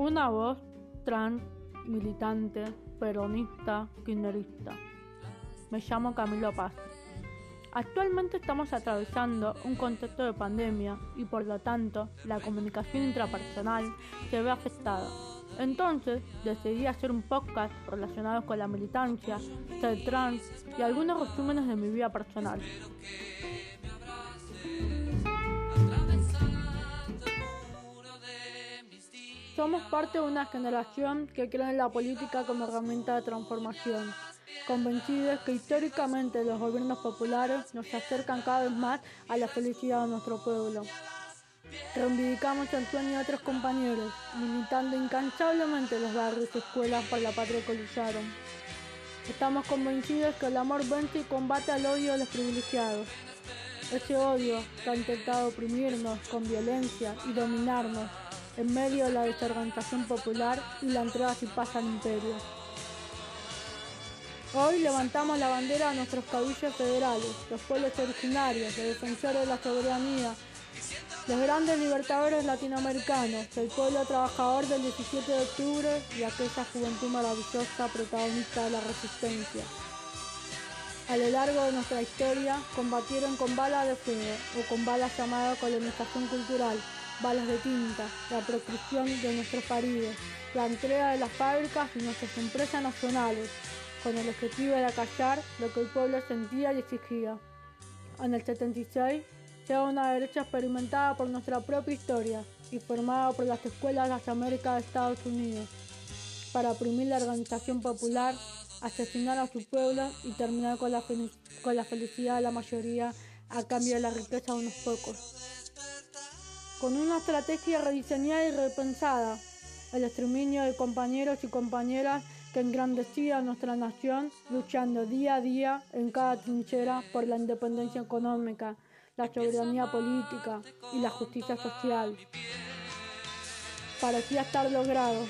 Una voz trans, militante, peronista, kirchnerista. Me llamo Camilo Paz. Actualmente estamos atravesando un contexto de pandemia y por lo tanto la comunicación intrapersonal se ve afectada. Entonces decidí hacer un podcast relacionado con la militancia, ser trans y algunos resúmenes de mi vida personal. Somos parte de una generación que cree en la política como herramienta de transformación, convencidos que históricamente los gobiernos populares nos acercan cada vez más a la felicidad de nuestro pueblo. Reivindicamos el sueño de otros compañeros, militando incansablemente los barrios y escuelas por la patria que lucharon. Estamos convencidos que el amor vence y combate al odio de los privilegiados. Ese odio que ha intentado oprimirnos con violencia y dominarnos en medio de la desorganización popular y la entrada sin paz al imperio. Hoy levantamos la bandera a nuestros caudillos federales, los pueblos originarios, los defensores de la soberanía, los grandes libertadores latinoamericanos, el pueblo trabajador del 17 de octubre y aquella juventud maravillosa protagonista de la resistencia. A lo largo de nuestra historia combatieron con balas de fuego o con balas llamadas colonización cultural, balas de tinta, la proscripción de nuestros paridos, la entrega de las fábricas y nuestras empresas nacionales, con el objetivo de acallar lo que el pueblo sentía y exigía. En el 76 llega una derecha experimentada por nuestra propia historia y formada por las escuelas de las Américas de Estados Unidos, para oprimir la organización popular, asesinar a su pueblo y terminar con la, con la felicidad de la mayoría a cambio de la riqueza de unos pocos con una estrategia rediseñada y repensada, el exterminio de compañeros y compañeras que engrandecía nuestra nación, luchando día a día en cada trinchera por la independencia económica, la soberanía política y la justicia social. Parecía estar logrado.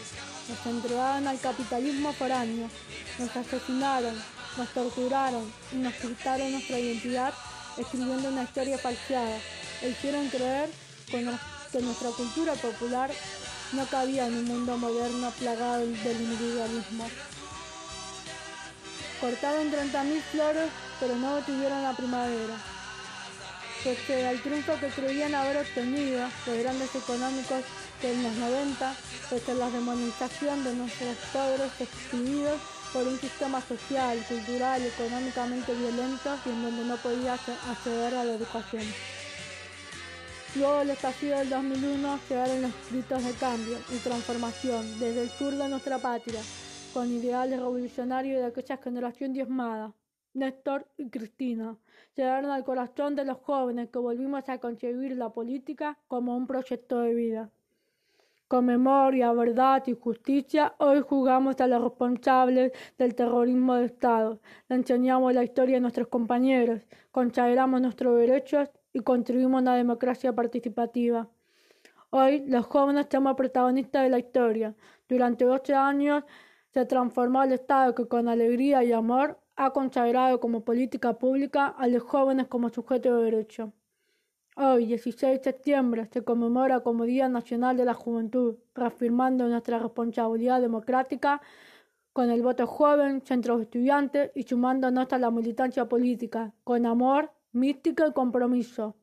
Nos entregaron al capitalismo foráneo, nos asesinaron, nos torturaron y nos quitaron nuestra identidad escribiendo una historia falseada e hicieron creer que nuestra cultura popular no cabía en un mundo moderno plagado del individualismo. Cortaron 30.000 flores, pero no detuvieron la primavera. Pese al triunfo que creían haber obtenido los grandes económicos de los 90, pese la demonización de nuestros pobres excluidos por un sistema social, cultural y económicamente violento y en donde no podía acceder a la educación. Luego del estallido del 2001 llegaron los gritos de cambio y transformación desde el sur de nuestra patria, con ideales revolucionarios de aquella generación diezmada. Néstor y Cristina llegaron al corazón de los jóvenes que volvimos a concebir la política como un proyecto de vida. Con memoria, verdad y justicia, hoy jugamos a los responsables del terrorismo de Estado, le enseñamos la historia a nuestros compañeros, consagramos nuestros derechos y construimos una democracia participativa. Hoy los jóvenes somos protagonistas de la historia. Durante 12 años se transformó el Estado que con alegría y amor ha consagrado como política pública a los jóvenes como sujeto de derecho. Hoy, 16 de septiembre, se conmemora como Día Nacional de la Juventud, reafirmando nuestra responsabilidad democrática con el voto joven, centros estudiantes y sumándonos a la militancia política, con amor, mística y compromiso.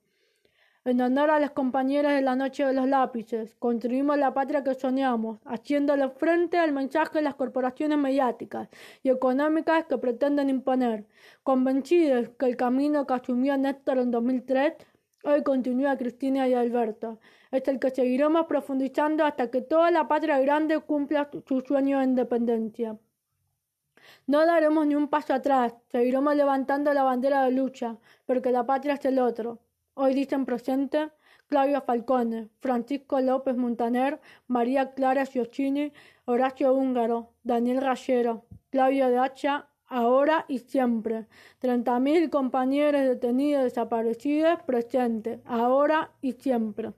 En honor a las compañeras de la noche de los lápices, construimos la patria que soñamos, haciéndole frente al mensaje de las corporaciones mediáticas y económicas que pretenden imponer, convencidos que el camino que asumió Néstor en 2003 hoy continúa Cristina y Alberto. Es el que seguiremos profundizando hasta que toda la patria grande cumpla su sueño de independencia. No daremos ni un paso atrás, seguiremos levantando la bandera de lucha, porque la patria es el otro. Hoy dicen presente Claudio Falcone, Francisco López Montaner, María Clara Giochini, Horacio Húngaro, Daniel Rayero, Claudio de Hacha, ahora y siempre. Treinta mil compañeros detenidos desaparecidos presentes, ahora y siempre.